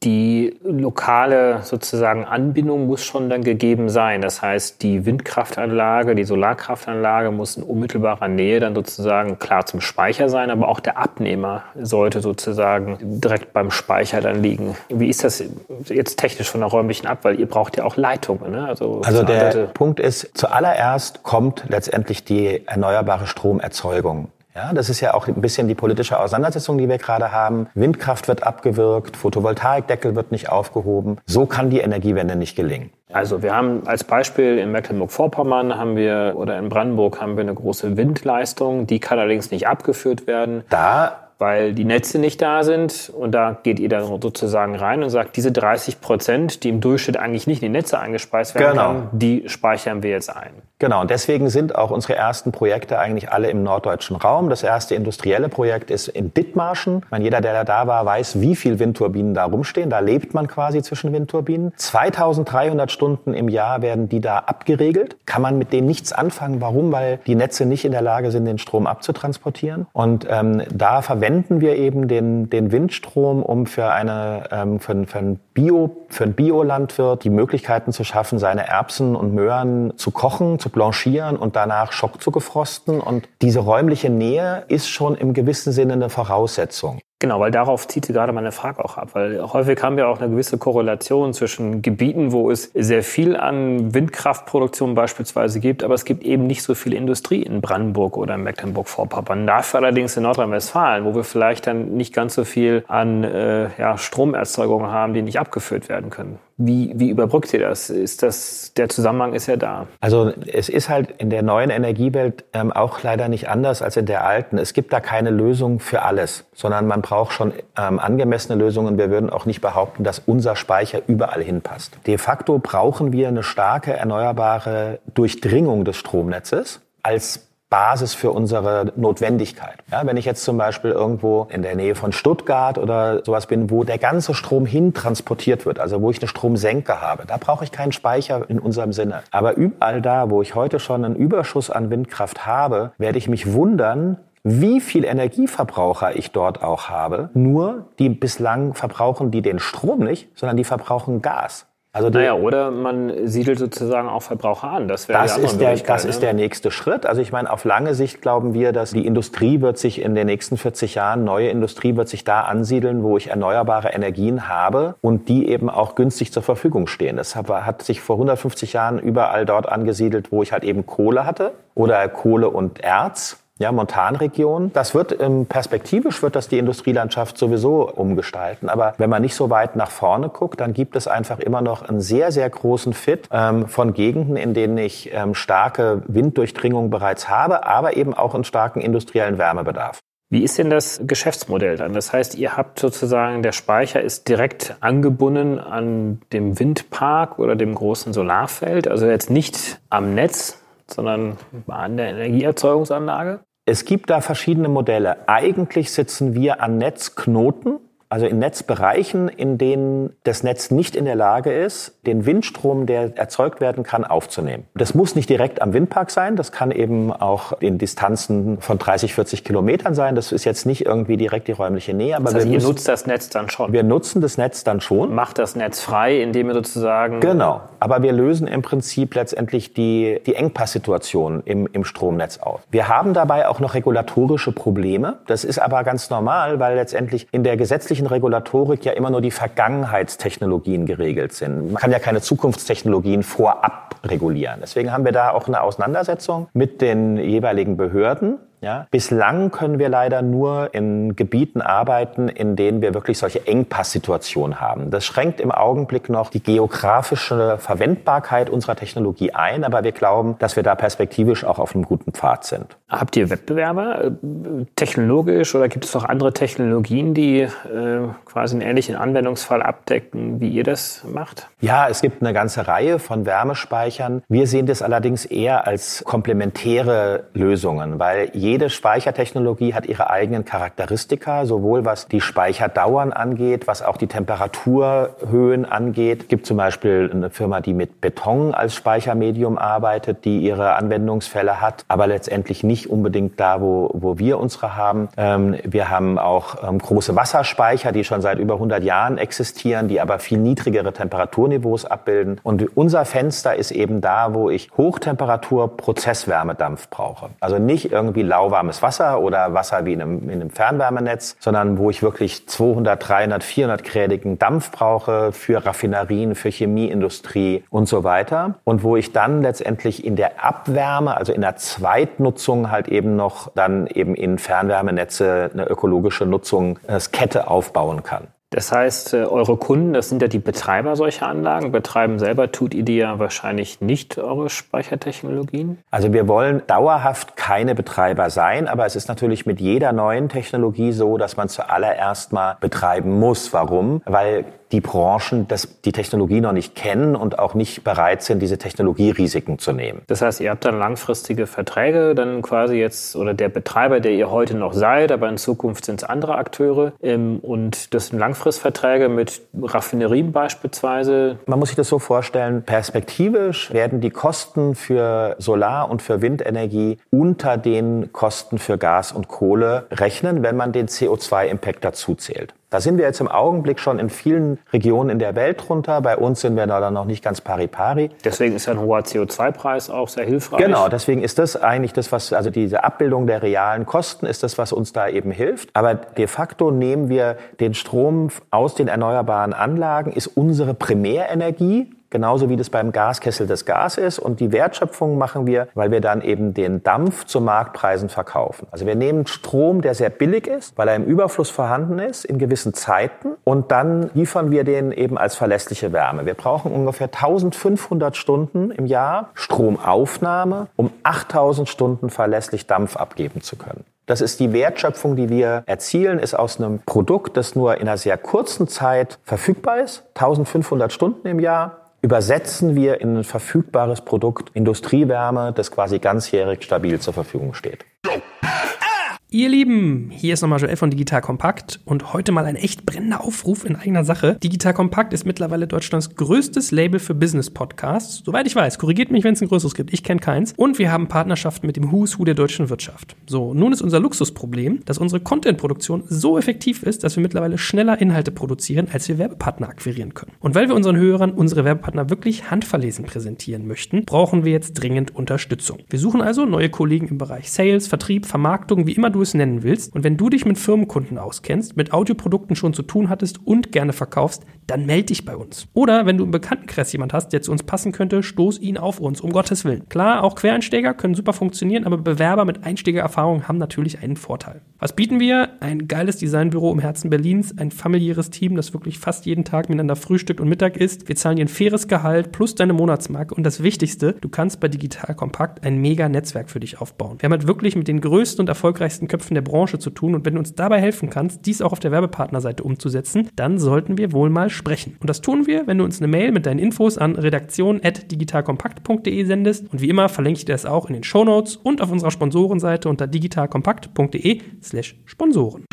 die lokale sozusagen Anbindung muss schon dann gegeben sein. Das heißt, die Windkraftanlage, die Solarkraftanlage muss in unmittelbarer Nähe dann sozusagen klar zum Speicher sein, aber auch der Abnehmer sollte sozusagen direkt beim Speicher dann liegen. Wie ist das jetzt technisch von der räumlichen ab? Weil ihr braucht ja auch Leitungen. Ne? Also, also der Punkt ist, zuallererst kommt letztendlich die erneuerbare Strom Stromerzeugung. Ja, das ist ja auch ein bisschen die politische Auseinandersetzung, die wir gerade haben. Windkraft wird abgewirkt, Photovoltaikdeckel wird nicht aufgehoben. So kann die Energiewende nicht gelingen. Also wir haben als Beispiel in Mecklenburg-Vorpommern haben wir oder in Brandenburg haben wir eine große Windleistung, die kann allerdings nicht abgeführt werden. Da weil die Netze nicht da sind. Und da geht ihr dann sozusagen rein und sagt, diese 30 Prozent, die im Durchschnitt eigentlich nicht in die Netze eingespeist werden genau. kann, die speichern wir jetzt ein. Genau, und deswegen sind auch unsere ersten Projekte eigentlich alle im norddeutschen Raum. Das erste industrielle Projekt ist in Dithmarschen. meine, jeder, der da war, weiß, wie viel Windturbinen da rumstehen. Da lebt man quasi zwischen Windturbinen. 2300 Stunden im Jahr werden die da abgeregelt. Kann man mit denen nichts anfangen. Warum? Weil die Netze nicht in der Lage sind, den Strom abzutransportieren. Und ähm, da verwenden wir eben den, den Windstrom, um für, eine, ähm, für, für, ein Bio, für einen Biolandwirt die Möglichkeiten zu schaffen, seine Erbsen und Möhren zu kochen, zu blanchieren und danach Schock zu gefrosten. Und diese räumliche Nähe ist schon im gewissen Sinne eine Voraussetzung. Genau, weil darauf zieht sie gerade meine Frage auch ab, weil häufig haben wir auch eine gewisse Korrelation zwischen Gebieten, wo es sehr viel an Windkraftproduktion beispielsweise gibt, aber es gibt eben nicht so viel Industrie in Brandenburg oder in Mecklenburg-Vorpommern. Dafür allerdings in Nordrhein-Westfalen, wo wir vielleicht dann nicht ganz so viel an äh, ja, Stromerzeugung haben, die nicht abgeführt werden können. Wie, wie überbrückt ihr das? Ist das? Der Zusammenhang ist ja da. Also es ist halt in der neuen Energiewelt ähm, auch leider nicht anders als in der alten. Es gibt da keine Lösung für alles, sondern man braucht schon ähm, angemessene Lösungen. Wir würden auch nicht behaupten, dass unser Speicher überall hinpasst. De facto brauchen wir eine starke erneuerbare Durchdringung des Stromnetzes als Basis für unsere Notwendigkeit. Ja, wenn ich jetzt zum Beispiel irgendwo in der Nähe von Stuttgart oder sowas bin, wo der ganze Strom hin transportiert wird, also wo ich eine Stromsenke habe, da brauche ich keinen Speicher in unserem Sinne. Aber überall da, wo ich heute schon einen Überschuss an Windkraft habe, werde ich mich wundern, wie viel Energieverbraucher ich dort auch habe. Nur die bislang verbrauchen die den Strom nicht, sondern die verbrauchen Gas. Also naja, oder man siedelt sozusagen auch Verbraucher an. Das wäre das ist der, Das ne? ist der nächste Schritt. Also ich meine, auf lange Sicht glauben wir, dass die Industrie wird sich in den nächsten 40 Jahren, neue Industrie wird sich da ansiedeln, wo ich erneuerbare Energien habe und die eben auch günstig zur Verfügung stehen. Das hat sich vor 150 Jahren überall dort angesiedelt, wo ich halt eben Kohle hatte oder Kohle und Erz ja, Montanregion. Das wird ähm, perspektivisch wird das die Industrielandschaft sowieso umgestalten. Aber wenn man nicht so weit nach vorne guckt, dann gibt es einfach immer noch einen sehr, sehr großen Fit ähm, von Gegenden, in denen ich ähm, starke Winddurchdringung bereits habe, aber eben auch einen starken industriellen Wärmebedarf. Wie ist denn das Geschäftsmodell dann? Das heißt, ihr habt sozusagen, der Speicher ist direkt angebunden an dem Windpark oder dem großen Solarfeld, also jetzt nicht am Netz, sondern an der Energieerzeugungsanlage? Es gibt da verschiedene Modelle. Eigentlich sitzen wir an Netzknoten also in Netzbereichen, in denen das Netz nicht in der Lage ist, den Windstrom, der erzeugt werden kann, aufzunehmen. Das muss nicht direkt am Windpark sein, das kann eben auch in Distanzen von 30, 40 Kilometern sein. Das ist jetzt nicht irgendwie direkt die räumliche Nähe. Aber das heißt, wir müssen, nutzt das Netz dann schon? Wir nutzen das Netz dann schon. Macht das Netz frei, indem ihr sozusagen... Genau, aber wir lösen im Prinzip letztendlich die, die Engpasssituation im, im Stromnetz auf. Wir haben dabei auch noch regulatorische Probleme. Das ist aber ganz normal, weil letztendlich in der gesetzlichen westlichen Regulatorik ja immer nur die Vergangenheitstechnologien geregelt sind. Man kann ja keine Zukunftstechnologien vorab regulieren. Deswegen haben wir da auch eine Auseinandersetzung mit den jeweiligen Behörden Ja? Bislang können wir leider nur in Gebieten arbeiten, in denen wir wirklich solche Engpasssituationen haben. Das schränkt im Augenblick noch die geografische Verwendbarkeit unserer Technologie ein, aber wir glauben, dass wir da perspektivisch auch auf einem guten Pfad sind. Habt ihr Wettbewerber äh, technologisch oder gibt es auch andere Technologien, die äh, quasi einen ähnlichen Anwendungsfall abdecken, wie ihr das macht? Ja, es gibt eine ganze Reihe von Wärmespeichern. Wir sehen das allerdings eher als komplementäre Lösungen, weil jede Speichertechnologie hat ihre eigenen Charakteristika, sowohl was die Speicherdauern angeht, was auch die Temperaturhöhen angeht. Es gibt zum Beispiel eine Firma, die mit Beton als Speichermedium arbeitet, die ihre Anwendungsfälle hat, aber letztendlich nicht unbedingt da, wo, wo wir unsere haben. Ähm, wir haben auch ähm, große Wasserspeicher, die schon seit über 100 Jahren existieren, die aber viel niedrigere Temperaturniveaus abbilden. Und unser Fenster ist eben da, wo ich Hochtemperatur Prozesswärmedampf brauche. Also nicht irgendwie lauwarmes Wasser oder Wasser wie in einem, in einem Fernwärmenetz, sondern wo ich wirklich 200, 300, 400 grädigen Dampf brauche für Raffinerien, für Chemieindustrie und so weiter. Und wo ich dann letztendlich in der Abwärme, also in der Zweitnutzung halt eben noch dann eben in Fernwärmenetze eine ökologische Nutzungskette aufbauen kann. Das heißt, äh, eure Kunden, das sind ja die Betreiber solcher Anlagen. Betreiben selber tut ihr ja wahrscheinlich nicht eure Speichertechnologien? Also wir wollen dauerhaft keine Betreiber sein, aber es ist natürlich mit jeder neuen Technologie so, dass man zuallererst mal betreiben muss. Warum? Weil die Branchen das, die Technologie noch nicht kennen und auch nicht bereit sind, diese Technologierisiken zu nehmen. Das heißt, ihr habt dann langfristige Verträge, dann quasi jetzt, oder der Betreiber, der ihr heute noch seid, aber in Zukunft sind es andere Akteure. Ähm, und das sind Langfristverträge mit Raffinerien beispielsweise. Man muss sich das so vorstellen, perspektivisch werden die Kosten für Solar- und für Windenergie unter den Kosten für Gas und Kohle rechnen, wenn man den CO2-Impact dazu zählt. Da sind wir jetzt im Augenblick schon in vielen Regionen in der Welt drunter. Bei uns sind wir da dann noch nicht ganz pari pari. Deswegen ist ja ein hoher CO2-Preis auch sehr hilfreich. Genau, deswegen ist das eigentlich das, was, also diese Abbildung der realen Kosten ist das, was uns da eben hilft. Aber de facto nehmen wir den Strom aus den erneuerbaren Anlagen, ist unsere Primärenergie genauso wie das beim Gaskessel das Gas ist. Und die Wertschöpfung machen wir, weil wir dann eben den Dampf zu Marktpreisen verkaufen. Also wir nehmen Strom, der sehr billig ist, weil er im Überfluss vorhanden ist, in gewissen Zeiten. Und dann liefern wir den eben als verlässliche Wärme. Wir brauchen ungefähr 1500 Stunden im Jahr Stromaufnahme, um 8000 Stunden verlässlich Dampf abgeben zu können. Das ist die Wertschöpfung, die wir erzielen, ist aus einem Produkt, das nur in einer sehr kurzen Zeit verfügbar ist, 1500 Stunden im Jahr, übersetzen wir in ein verfügbares Produkt Industriewärme, das quasi ganzjährig stabil zur Verfügung steht. Ihr Lieben, hier ist nochmal Joel von Digital Kompakt und heute mal ein echt brennender Aufruf in eigener Sache. Digital Kompakt ist mittlerweile Deutschlands größtes Label für Business Podcasts. Soweit ich weiß, korrigiert mich, wenn es ein größeres gibt. Ich kenne keins. Und wir haben Partnerschaften mit dem Who's Who der deutschen Wirtschaft. So, nun ist unser Luxusproblem, dass unsere Content-Produktion so effektiv ist, dass wir mittlerweile schneller Inhalte produzieren, als wir Werbepartner akquirieren können. Und weil wir unseren Hörern unsere Werbepartner wirklich handverlesen präsentieren möchten, brauchen wir jetzt dringend Unterstützung. Wir suchen also neue Kollegen im Bereich Sales, Vertrieb, Vermarktung, wie immer du es nennen willst. Und wenn du dich mit Firmenkunden auskennst, mit Audioprodukten schon zu tun hattest und gerne verkaufst, dann melde dich bei uns. Oder wenn du im Bekanntenkreis jemand hast, der zu uns passen könnte, stoß ihn auf uns, um Gottes Willen. Klar, auch Quereinsteiger können super funktionieren, aber Bewerber mit Einsteigererfahrung haben natürlich einen Vorteil. Was bieten wir? Ein geiles Designbüro im Herzen Berlins, ein familiäres Team, das wirklich fast jeden Tag miteinander frühstückt und Mittag isst. Wir zahlen dir ein faires Gehalt plus deine Monatsmarke und das Wichtigste, du kannst bei Digital Kompakt ein mega Netzwerk für dich aufbauen. Wir haben halt wirklich mit den größten und erfolgreichsten Köpfen der Branche zu tun und wenn du uns dabei helfen kannst, dies auch auf der Werbepartnerseite umzusetzen, dann sollten wir wohl mal sprechen. Und das tun wir, wenn du uns eine Mail mit deinen Infos an redaktion.digitalkompakt.de sendest. Und wie immer verlinke ich dir das auch in den Show Notes und auf unserer Sponsorenseite unter digitalkompakt.de slash Sponsoren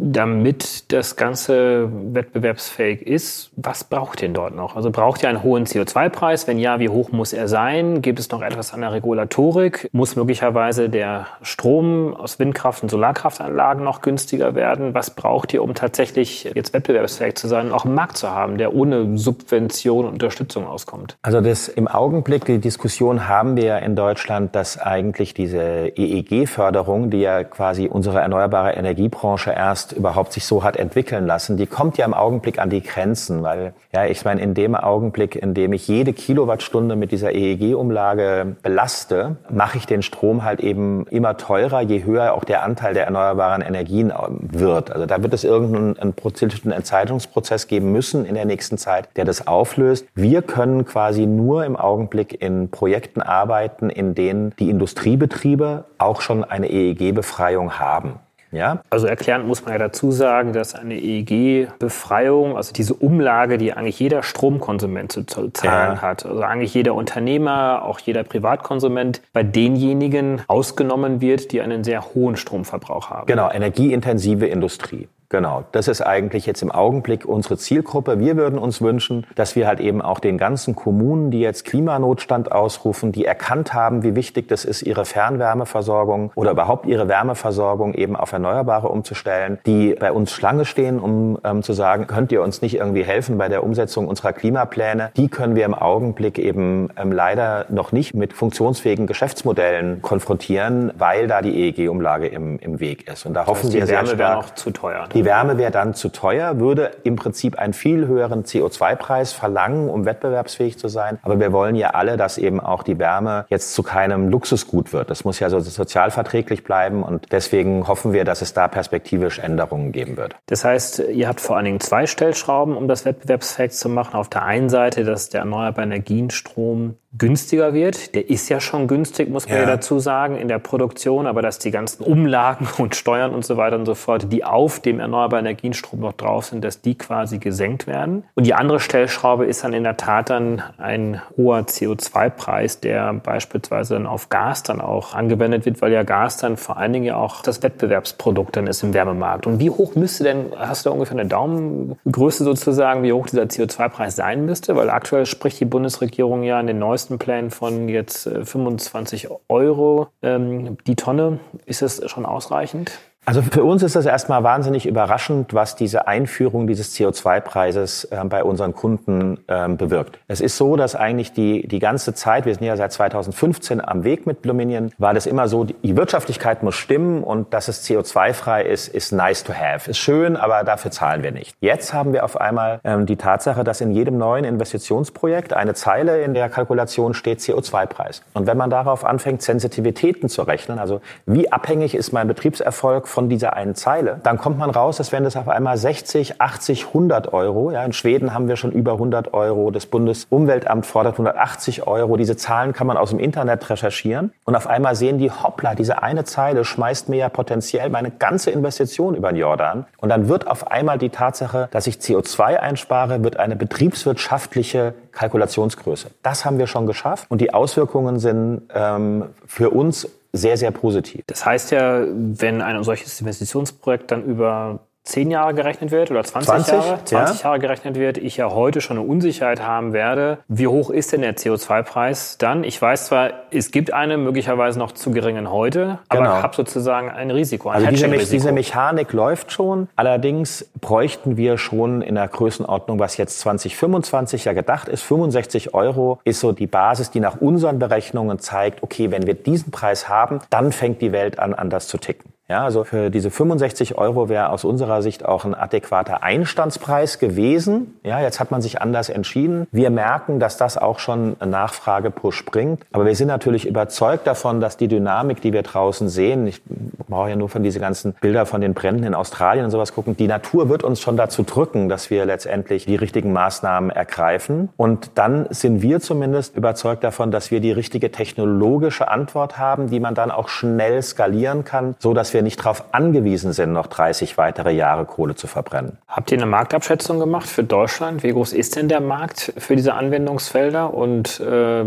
damit das Ganze wettbewerbsfähig ist, was braucht ihr dort noch? Also braucht ihr einen hohen CO2-Preis? Wenn ja, wie hoch muss er sein? Gibt es noch etwas an der Regulatorik? Muss möglicherweise der Strom aus Windkraft- und Solarkraftanlagen noch günstiger werden? Was braucht ihr, um tatsächlich jetzt wettbewerbsfähig zu sein und auch einen Markt zu haben, der ohne Subvention und Unterstützung auskommt? Also das im Augenblick, die Diskussion haben wir in Deutschland, dass eigentlich diese EEG-Förderung, die ja quasi unsere erneuerbare Energiebranche erst erst überhaupt sich so hat entwickeln lassen, die kommt ja im Augenblick an die Grenzen, weil ja, ich meine, in dem Augenblick, in dem ich jede Kilowattstunde mit dieser EEG-Umlage belaste, mache ich den Strom halt eben immer teurer, je höher auch der Anteil der erneuerbaren Energien ähm, wird. Also da wird es irgendeinen einen Entscheidungsprozess geben müssen in der nächsten Zeit, der das auflöst. Wir können quasi nur im Augenblick in Projekten arbeiten, in denen die Industriebetriebe auch schon eine EEG-Befreiung haben. Ja? Also erklärend muss man ja dazu sagen, dass eine EEG-Befreiung, also diese Umlage, die eigentlich jeder Stromkonsument zu zahlen ja. hat, also eigentlich jeder Unternehmer, auch jeder Privatkonsument, bei denjenigen ausgenommen wird, die einen sehr hohen Stromverbrauch haben. Genau, energieintensive Industrie. Genau, das ist eigentlich jetzt im Augenblick unsere Zielgruppe. Wir würden uns wünschen, dass wir halt eben auch den ganzen Kommunen, die jetzt Klimanotstand ausrufen, die erkannt haben, wie wichtig das ist, ihre Fernwärmeversorgung oder überhaupt ihre Wärmeversorgung eben auf Erneuerbare umzustellen, die bei uns Schlange stehen, um ähm, zu sagen, könnt ihr uns nicht irgendwie helfen bei der Umsetzung unserer Klimapläne? Die können wir im Augenblick eben ähm, leider noch nicht mit funktionsfähigen Geschäftsmodellen konfrontieren, weil da die EEG-Umlage im, im Weg ist. Und da das hoffen heißt, wir sehr stark. zu teuer. Die Wärme wäre dann zu teuer, würde im Prinzip einen viel höheren CO2-Preis verlangen, um wettbewerbsfähig zu sein. Aber wir wollen ja alle, dass eben auch die Wärme jetzt zu keinem Luxusgut wird. Das muss ja so sozialverträglich bleiben und deswegen hoffen wir, dass es da perspektivisch Änderungen geben wird. Das heißt, ihr habt vor allen Dingen zwei Stellschrauben, um das wettbewerbsfähig zu machen. Auf der einen Seite, dass der erneuerbare Energienstrom günstiger wird. Der ist ja schon günstig, muss man ja. ja. dazu sagen, in der Produktion, aber dass die ganzen Umlagen [LAUGHS] und Steuern und so weiter und so fort, die auf dem erneuerbaren Energienstrom noch drauf sind, dass die quasi gesenkt werden. Und die andere Stellschraube ist dann in der Tat dann ein hoher CO2-Preis, der beispielsweise dann auf Gas dann auch angewendet wird, weil ja Gas dann vor allen Dingen ja auch das Wettbewerbsprodukt dann ist im Wärmemarkt. Und wie hoch müsste denn, hast du da ungefähr eine Daumengröße sozusagen, wie hoch dieser CO2-Preis sein müsste? Weil aktuell spricht die Bundesregierung ja in den neuesten von jetzt 25 äh, Euro ähm, die Tonne. Ist das schon ausreichend? Also für uns ist das erstmal wahnsinnig überraschend, was diese Einführung dieses CO2-Preises äh, bei unseren Kunden ähm, bewirkt. Es ist so, dass eigentlich die, die ganze Zeit, wir sind ja seit 2015 am Weg mit Bluminion, war das immer so, die Wirtschaftlichkeit muss stimmen und dass es CO2-frei ist, ist nice to have. Ist schön, aber dafür zahlen wir nicht. Jetzt haben wir auf einmal ähm, die Tatsache, dass in jedem neuen Investitionsprojekt eine Zeile in der Kalkulation steht CO2-Preis. Und wenn man darauf anfängt, Sensitivitäten zu rechnen, also wie abhängig ist mein Betriebserfolg von dieser einen Zeile, dann kommt man raus, dass wenn das auf einmal 60, 80, 100 Euro, ja, in Schweden haben wir schon über 100 Euro, das Bundesumweltamt fordert 180 Euro, diese Zahlen kann man aus dem Internet recherchieren. Und auf einmal sehen die, hoppla, diese eine Zeile schmeißt mir ja potenziell meine ganze Investition über den Jordan. Und dann wird auf einmal die Tatsache, dass ich CO2 einspare, wird eine betriebswirtschaftliche Kalkulationsgröße. Das haben wir schon geschafft. Und die Auswirkungen sind ähm, für uns sehr, sehr positiv. Das heißt ja, wenn ein solches Investitionsprojekt dann über 10 Jahre gerechnet wird oder 20, 20 Jahre, 20 ja. Jahre gerechnet wird, ich ja heute schon eine Unsicherheit haben werde. Wie hoch ist denn der CO2-Preis dann? Ich weiß zwar, es gibt eine möglicherweise noch zu geringen heute, aber genau. habe sozusagen ein Risiko. Ein also diese, Me diese Mechanik läuft schon. Allerdings bräuchten wir schon in der Größenordnung, was jetzt 2025 ja gedacht ist, 65 Euro ist so die Basis, die nach unseren Berechnungen zeigt, okay, wenn wir diesen Preis haben, dann fängt die Welt an, anders zu ticken. Ja, also für diese 65 Euro wäre aus unserer Sicht auch ein adäquater Einstandspreis gewesen. Ja, jetzt hat man sich anders entschieden. Wir merken, dass das auch schon Nachfrage-Push bringt. Aber wir sind natürlich überzeugt davon, dass die Dynamik, die wir draußen sehen, ich brauche ja nur von diese ganzen Bilder von den Bränden in Australien und sowas gucken, die Natur wird uns schon dazu drücken, dass wir letztendlich die richtigen Maßnahmen ergreifen. Und dann sind wir zumindest überzeugt davon, dass wir die richtige technologische Antwort haben, die man dann auch schnell skalieren kann, so dass wir wir nicht darauf angewiesen sind, noch 30 weitere Jahre Kohle zu verbrennen. Habt ihr eine Marktabschätzung gemacht für Deutschland? Wie groß ist denn der Markt für diese Anwendungsfelder? Und äh,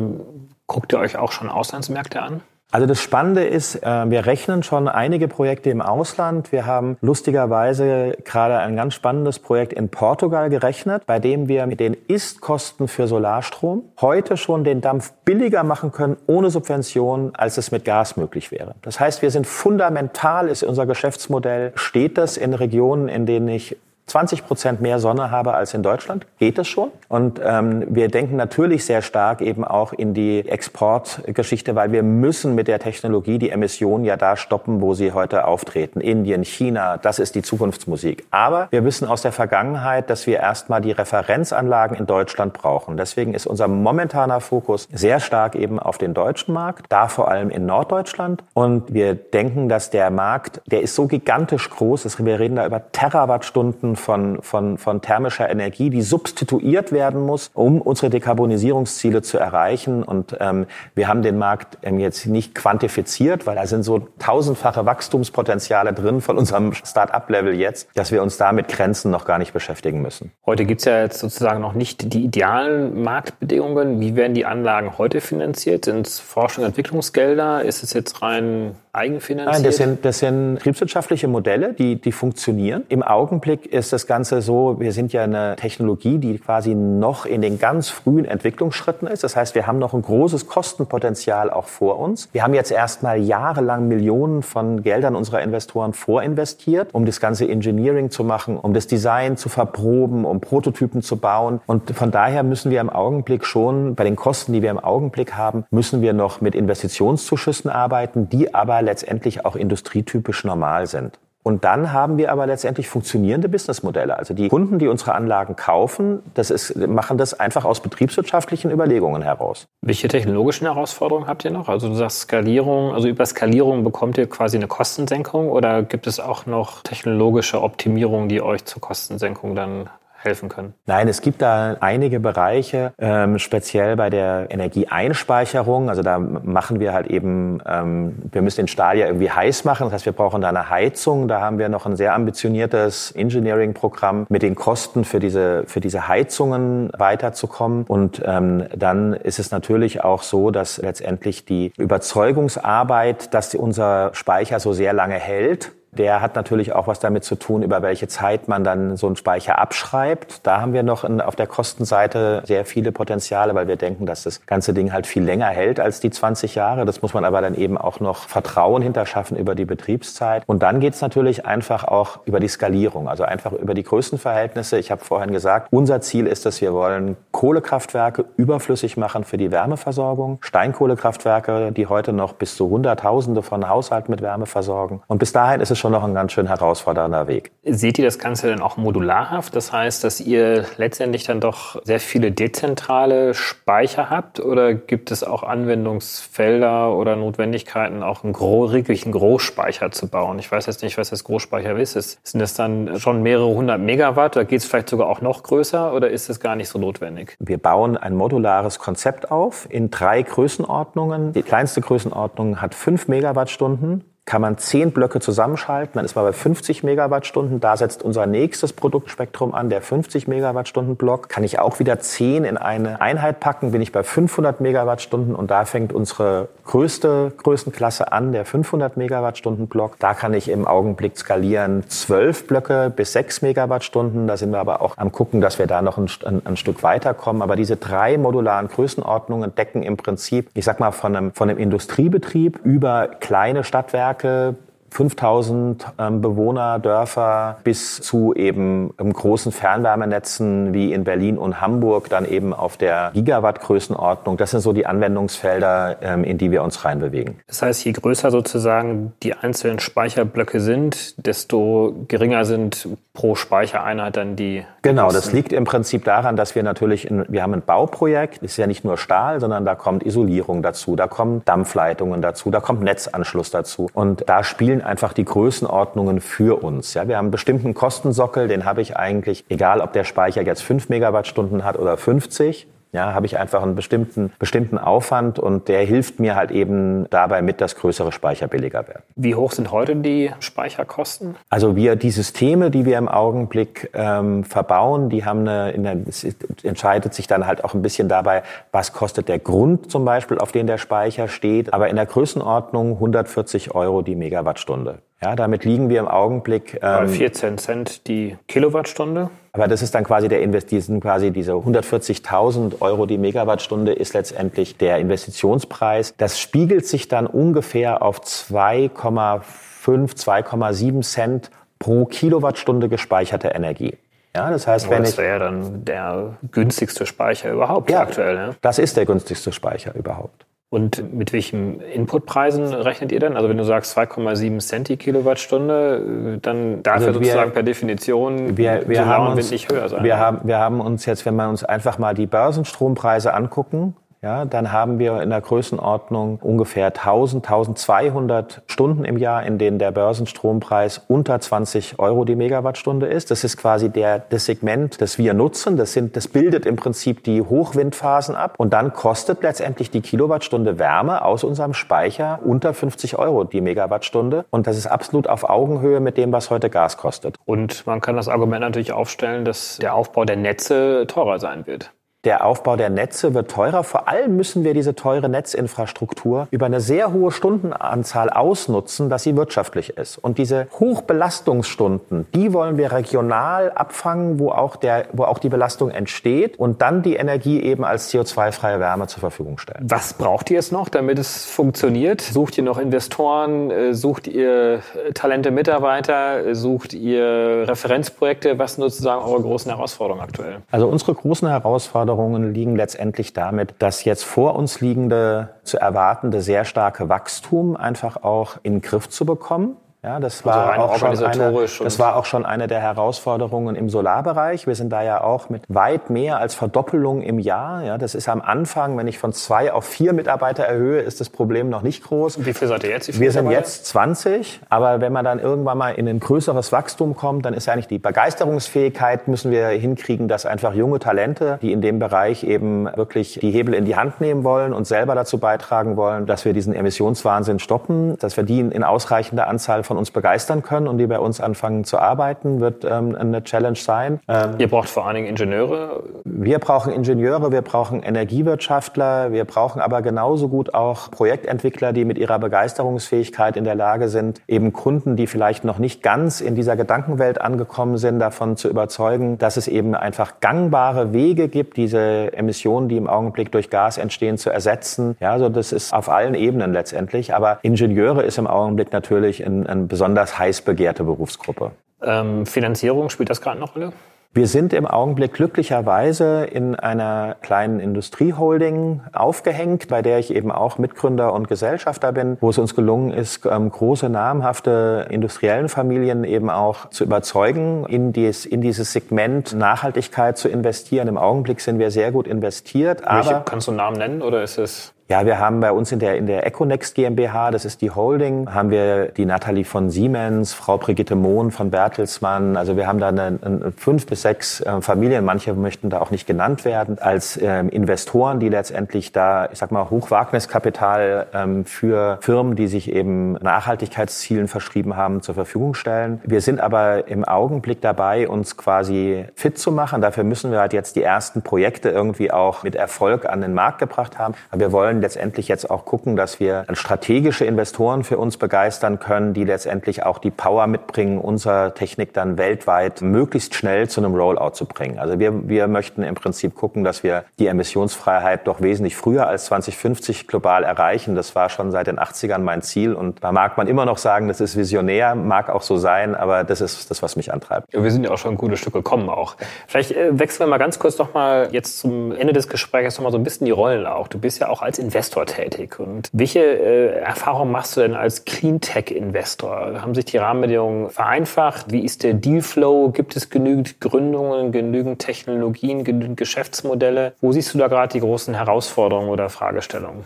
guckt ihr euch auch schon Auslandsmärkte an? Also das Spannende ist, äh, wir rechnen schon einige Projekte im Ausland. Wir haben lustigerweise gerade ein ganz spannendes Projekt in Portugal gerechnet, bei dem wir mit den Istkosten für Solarstrom heute schon den Dampf billiger machen können ohne Subvention, als es mit Gas möglich wäre. Das heißt, wir sind fundamental, ist unser Geschäftsmodell, steht das in Regionen, in denen ich 20 Prozent mehr Sonne habe als in Deutschland, geht es schon. Und ähm, wir denken natürlich sehr stark eben auch in die Exportgeschichte, weil wir müssen mit der Technologie die Emissionen ja da stoppen, wo sie heute auftreten. Indien, China, das ist die Zukunftsmusik. Aber wir wissen aus der Vergangenheit, dass wir erstmal die Referenzanlagen in Deutschland brauchen. Deswegen ist unser momentaner Fokus sehr stark eben auf den deutschen Markt, da vor allem in Norddeutschland. Und wir denken, dass der Markt, der ist so gigantisch groß, wir reden da über Terawattstunden von, von, von thermischer Energie, die substituiert werden muss, um unsere Dekarbonisierungsziele zu erreichen. Und ähm, wir haben den Markt ähm, jetzt nicht quantifiziert, weil da sind so tausendfache Wachstumspotenziale drin von unserem Start-up-Level jetzt, dass wir uns da mit Grenzen noch gar nicht beschäftigen müssen. Heute gibt's ja jetzt sozusagen noch nicht die idealen Marktbedingungen. Wie werden die Anlagen heute finanziert? Sind es Forschung und Entwicklungsgelder? Ist es jetzt rein eigenfinanziert? Nein, das sind, das sind betriebswirtschaftliche Modelle, die, die funktionieren. Im Augenblick ist das Ganze so, wir sind ja eine Technologie, die quasi noch in den ganz frühen Entwicklungsschritten ist. Das heißt, wir haben noch ein großes Kostenpotenzial auch vor uns. Wir haben jetzt erstmal jahrelang Millionen von Geldern unserer Investoren vorinvestiert, um das ganze Engineering zu machen, um das Design zu verproben, um Prototypen zu bauen. Und von daher müssen wir im Augenblick schon, bei den Kosten, die wir im Augenblick haben, müssen wir noch mit Investitionszuschüssen arbeiten, die aber letztendlich auch industrietypisch normal sind. Und dann haben wir aber letztendlich funktionierende Businessmodelle. Also die Kunden, die unsere Anlagen kaufen, das ist, machen das einfach aus betriebswirtschaftlichen Überlegungen heraus. Welche technologischen Herausforderungen habt ihr noch? Also du sagst Skalierung, also über Skalierung bekommt ihr quasi eine Kostensenkung oder gibt es auch noch technologische Optimierungen, die euch zur Kostensenkung dann helfen können? Nein, es gibt da einige Bereiche, ähm, speziell bei der Energieeinspeicherung. Also da machen wir halt eben, ähm, wir müssen den Stahl ja irgendwie heiß machen. Das heißt, wir brauchen da eine Heizung. Da haben wir noch ein sehr ambitioniertes Engineering-Programm mit den Kosten für diese, für diese Heizungen weiterzukommen. Und ähm, dann ist es natürlich auch so, dass letztendlich die Überzeugungsarbeit, dass unser Speicher so sehr lange hält, der hat natürlich auch was damit zu tun, über welche Zeit man dann so einen Speicher abschreibt. Da haben wir noch auf der Kostenseite sehr viele Potenziale, weil wir denken, dass das ganze Ding halt viel länger hält als die 20 Jahre. Das muss man aber dann eben auch noch Vertrauen hinterschaffen über die Betriebszeit. Und dann geht es natürlich einfach auch über die Skalierung, also einfach über die Größenverhältnisse. Ich habe vorhin gesagt, unser Ziel ist, dass wir wollen Kohlekraftwerke überflüssig machen für die Wärmeversorgung, Steinkohlekraftwerke, die heute noch bis zu Hunderttausende von Haushalten mit Wärme versorgen. Und bis dahin ist es schon noch ein ganz schön herausfordernder Weg. Seht ihr das Ganze dann auch modularhaft? Das heißt, dass ihr letztendlich dann doch sehr viele dezentrale Speicher habt oder gibt es auch Anwendungsfelder oder Notwendigkeiten, auch einen wirklichen Großspeicher zu bauen? Ich weiß jetzt nicht, was das Großspeicher ist. Sind das dann schon mehrere hundert Megawatt oder geht es vielleicht sogar auch noch größer oder ist das gar nicht so notwendig? Wir bauen ein modulares Konzept auf in drei Größenordnungen. Die kleinste Größenordnung hat fünf Megawattstunden kann man zehn Blöcke zusammenschalten, dann ist man bei 50 Megawattstunden. Da setzt unser nächstes Produktspektrum an, der 50 Megawattstunden Block. Kann ich auch wieder zehn in eine Einheit packen, bin ich bei 500 Megawattstunden und da fängt unsere größte Größenklasse an, der 500 Megawattstunden Block. Da kann ich im Augenblick skalieren zwölf Blöcke bis sechs Megawattstunden. Da sind wir aber auch am gucken, dass wir da noch ein, ein, ein Stück weiterkommen. Aber diese drei modularen Größenordnungen decken im Prinzip, ich sag mal, von einem, von einem Industriebetrieb über kleine Stadtwerke Stadtwerke 5000 ähm, Bewohner, Dörfer bis zu eben ähm, großen Fernwärmenetzen wie in Berlin und Hamburg, dann eben auf der Gigawatt-Größenordnung. Das sind so die Anwendungsfelder, ähm, in die wir uns reinbewegen. Das heißt, je größer sozusagen die einzelnen Speicherblöcke sind, desto geringer sind pro Speichereinheit dann die. Genau, Kosten. das liegt im Prinzip daran, dass wir natürlich, in, wir haben ein Bauprojekt, ist ja nicht nur Stahl, sondern da kommt Isolierung dazu, da kommen Dampfleitungen dazu, da kommt Netzanschluss dazu. Und da spielen einfach die Größenordnungen für uns. Ja, wir haben einen bestimmten Kostensockel, den habe ich eigentlich, egal ob der Speicher jetzt 5 Megawattstunden hat oder 50, ja, habe ich einfach einen bestimmten, bestimmten Aufwand und der hilft mir halt eben dabei mit, dass größere Speicher billiger werden. Wie hoch sind heute die Speicherkosten? Also wir, die Systeme, die wir im Augenblick ähm, verbauen, die haben eine, der, es entscheidet sich dann halt auch ein bisschen dabei, was kostet der Grund zum Beispiel, auf den der Speicher steht, aber in der Größenordnung 140 Euro die Megawattstunde. Ja, damit liegen wir im Augenblick. Ähm, Bei 14 Cent die Kilowattstunde. Aber das ist dann quasi der Invest, diesen quasi diese 140.000 Euro die Megawattstunde ist letztendlich der Investitionspreis. Das spiegelt sich dann ungefähr auf 2,5, 2,7 Cent pro Kilowattstunde gespeicherte Energie. Ja, das heißt, wenn das ich. wäre ja dann der günstigste Speicher überhaupt Ja. aktuell. Ne? Das ist der günstigste Speicher überhaupt. Und mit welchen Inputpreisen rechnet ihr denn? Also wenn du sagst 2,7 Cent die Kilowattstunde, äh, dann darf Also ja wir- sozusagen per Definition Wir, wir, haben uns, nicht höher sein. wir, haben, wir haben uns jetzt, wenn wir uns einfach mal die Börsenstrompreise angucken, ja, dann haben wir in der Größenordnung ungefähr 1000, 1200 Stunden im Jahr, in denen der Börsenstrompreis unter 20 Euro die Megawattstunde ist. Das ist quasi der, das Segment, das wir nutzen. Das, sind, das bildet im Prinzip die Hochwindphasen ab. Und dann kostet letztendlich die Kilowattstunde Wärme aus unserem Speicher unter 50 Euro die Megawattstunde. Und das ist absolut auf Augenhöhe mit dem, was heute Gas kostet. Und man kann das Argument natürlich aufstellen, dass der Aufbau der Netze teurer sein wird. Der Aufbau der Netze wird teurer. Vor allem müssen wir diese teure Netzinfrastruktur über eine sehr hohe Stundenanzahl ausnutzen, dass sie wirtschaftlich ist. Und diese Hochbelastungsstunden, die wollen wir regional abfangen, wo auch, der, wo auch die Belastung entsteht und dann die Energie eben als CO2-freie Wärme zur Verfügung stellen. Was braucht ihr jetzt noch, damit es funktioniert? Sucht ihr noch Investoren? Äh, Sucht ihr äh, talente Mitarbeiter? Äh, Sucht ihr Referenzprojekte? Was sind sozusagen eure großen Herausforderungen aktuell? Also unsere großen Herausforderungen liegen letztendlich damit, das jetzt vor uns liegende, zu erwartende sehr starke Wachstum einfach auch in den Griff zu bekommen. Ja, das war, rein auch schon eine, das war auch schon eine der Herausforderungen im Solarbereich. Wir sind da ja auch mit weit mehr als Verdoppelung im Jahr. Ja, das ist am Anfang, wenn ich von zwei auf vier Mitarbeiter erhöhe, ist das Problem noch nicht groß. Wie viel seid ihr jetzt? Wir sind jetzt 20, aber wenn man dann irgendwann mal in ein größeres Wachstum kommt, dann ist ja eigentlich die Begeisterungsfähigkeit, müssen wir hinkriegen, dass einfach junge Talente, die in dem Bereich eben wirklich die Hebel in die Hand nehmen wollen und selber dazu beitragen wollen, dass wir diesen Emissionswahnsinn stoppen, dass wir die in ausreichender Anzahl von uns begeistern können und die bei uns anfangen zu arbeiten, wird ähm, eine Challenge sein. Ähm, Ihr braucht vor allen Dingen Ingenieure. wir brauchen Ingenieure, wir brauchen Energiewirtschaftler, wir brauchen aber genauso gut auch Projektentwickler, die mit ihrer Begeisterungsfähigkeit in der Lage sind, eben Kunden, die vielleicht noch nicht ganz in dieser Gedankenwelt angekommen sind, davon zu überzeugen, dass es eben einfach gangbare Wege gibt, diese Emissionen, die im Augenblick durch Gas entstehen, zu ersetzen. Ja, also das ist auf allen Ebenen letztendlich. Aber Ingenieure ist im Augenblick natürlich eine ein besonders heiß begehrte Berufsgruppe. Ähm, Finanzierung, spielt das gerade noch eine Rolle? Wir sind im Augenblick glücklicherweise in einer kleinen Industrieholding aufgehängt, bei der ich eben auch Mitgründer und Gesellschafter bin, wo es uns gelungen ist, ähm, große namhafte industriellen Familien eben auch zu überzeugen, in, dies, in dieses Segment Nachhaltigkeit zu investieren. Im Augenblick sind wir sehr gut investiert, Welche, aber kannst du einen Namen nennen oder ist es? Ja, wir haben bei uns in der, in der Econext GmbH, das ist die Holding, haben wir die Nathalie von Siemens, Frau Brigitte Mohn von Bertelsmann. Also wir haben da eine, eine fünf bis sechs äh, Familien, manche möchten da auch nicht genannt werden, als ähm, Investoren, die letztendlich da, ich sag mal, Hochwagniskapital ähm, für Firmen, die sich eben Nachhaltigkeitszielen verschrieben haben, zur Verfügung stellen. Wir sind aber im Augenblick dabei, uns quasi fit zu machen. Dafür müssen wir halt jetzt die ersten Projekte irgendwie auch mit Erfolg an den Markt gebracht haben. Aber wir wollen letztendlich jetzt auch gucken, dass wir strategische Investoren für uns begeistern können, die letztendlich auch die Power mitbringen, unsere Technik dann weltweit möglichst schnell zu einem Rollout zu bringen. Also wir, wir möchten im Prinzip gucken, dass wir die Emissionsfreiheit doch wesentlich früher als 2050 global erreichen. Das war schon seit den 80ern mein Ziel und da mag man immer noch sagen, das ist visionär, mag auch so sein, aber das ist das, was mich antreibt. Wir sind ja auch schon ein gutes Stück gekommen auch. Vielleicht äh, wechseln wir mal ganz kurz noch mal jetzt zum Ende des Gesprächs noch mal so ein bisschen die Rollen auch. Du bist ja auch als Investor tätig. Und welche äh, Erfahrungen machst du denn als Cleantech-Investor? Haben sich die Rahmenbedingungen vereinfacht? Wie ist der Dealflow? Gibt es genügend Gründungen, genügend Technologien, genügend Geschäftsmodelle? Wo siehst du da gerade die großen Herausforderungen oder Fragestellungen?